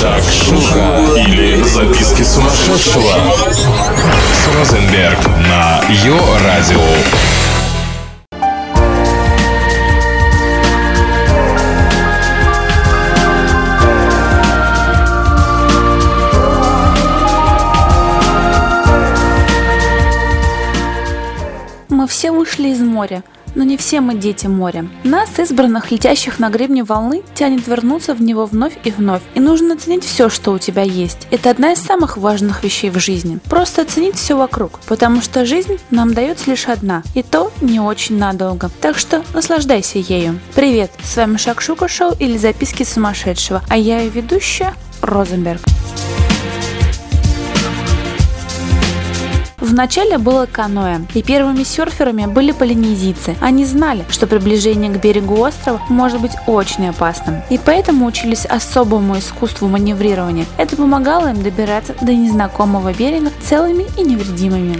Шакшука или записки сумасшедшего с Розенберг на Йо-Радио. Вышли из моря, но не все мы дети моря. Нас, избранных, летящих на гребне волны, тянет вернуться в него вновь и вновь. И нужно оценить все, что у тебя есть. Это одна из самых важных вещей в жизни. Просто оценить все вокруг, потому что жизнь нам дается лишь одна, и то не очень надолго. Так что наслаждайся ею. Привет, с вами Шакшука Шоу или Записки сумасшедшего, а я ее ведущая Розенберг. Вначале было каноэ, и первыми серферами были полинезийцы. Они знали, что приближение к берегу острова может быть очень опасным, и поэтому учились особому искусству маневрирования. Это помогало им добираться до незнакомого берега целыми и невредимыми.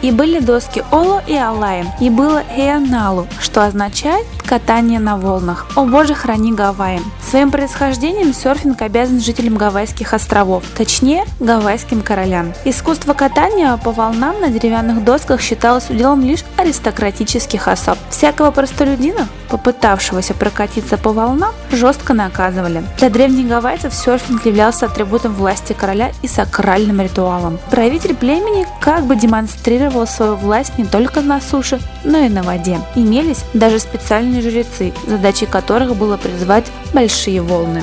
И были доски Оло и Алай, и было Эаналу, что означает катание на волнах. О боже, храни Гавайи. Своим происхождением серфинг обязан жителям Гавайских островов, точнее, гавайским королям. Искусство катания по волнам на деревянных досках считалось уделом лишь аристократических особ. Всякого простолюдина, попытавшегося прокатиться по волнам, жестко наказывали. Для древних гавайцев серфинг являлся атрибутом власти короля и сакральным ритуалом. Правитель племени как бы демонстрировал свою власть не только на суше, но и на воде. Имелись даже специальные жрецы, задачей которых было призвать большие волны.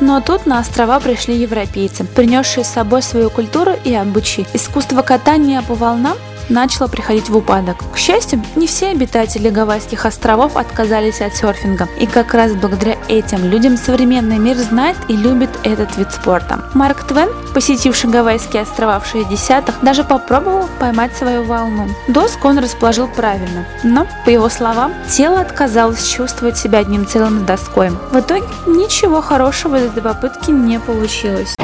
Но тут на острова пришли европейцы, принесшие с собой свою культуру и обычаи. Искусство катания по волнам начало приходить в упадок. К счастью, не все обитатели Гавайских островов отказались от серфинга, и как раз благодаря этим людям современный мир знает и любит этот вид спорта. Марк Твен, посетивший Гавайские острова в 60-х, даже попробовал поймать свою волну. Доску он расположил правильно, но, по его словам, тело отказалось чувствовать себя одним целым с доской. В итоге ничего хорошего из этой попытки не получилось.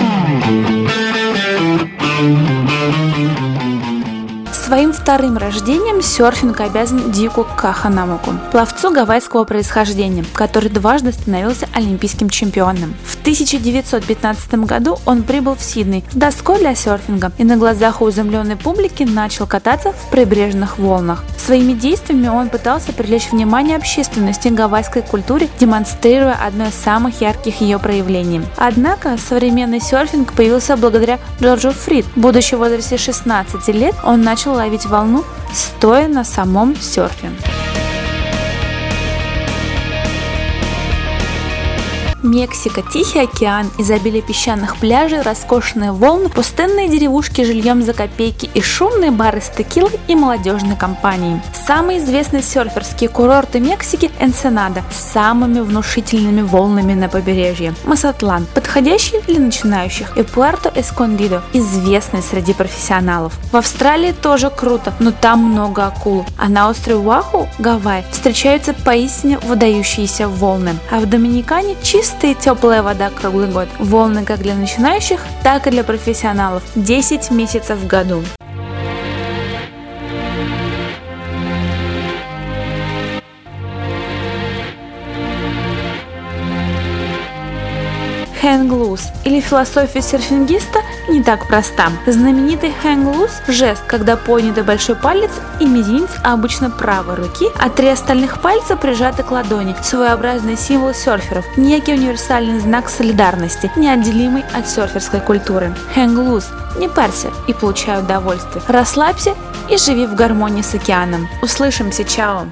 Своим вторым рождением серфинг обязан Дику Каханамуку, пловцу гавайского происхождения, который дважды становился олимпийским чемпионом. В 1915 году он прибыл в Сидней с доской для серфинга и на глазах у изумленной публики начал кататься в прибрежных волнах. Своими действиями он пытался привлечь внимание общественности к гавайской культуре, демонстрируя одно из самых ярких ее проявлений. Однако современный серфинг появился благодаря Джорджу Фрид. Будучи в возрасте 16 лет, он начал ловить волну, стоя на самом серфе. Мексика, Тихий океан, изобилие песчаных пляжей, роскошные волны, пустынные деревушки жильем за копейки и шумные бары с текилой и молодежной компанией. Самые известные серферские курорты Мексики – Энсенада с самыми внушительными волнами на побережье, Масатлан, подходящий для начинающих, и Пуэрто Эскондидо, известный среди профессионалов. В Австралии тоже круто, но там много акул, а на острове Уаху, Гавайи, встречаются поистине выдающиеся волны, а в Доминикане чисто Чистая и теплая вода круглый год. Волны как для начинающих, так и для профессионалов. 10 месяцев в году. Hang или философия серфингиста не так проста. Знаменитый hang – жест, когда поднятый большой палец и мизинец обычно правой руки, а три остальных пальца прижаты к ладони. Своеобразный символ серферов, некий универсальный знак солидарности, неотделимый от серферской культуры. Hang не парься и получай удовольствие. Расслабься и живи в гармонии с океаном. Услышимся, чао!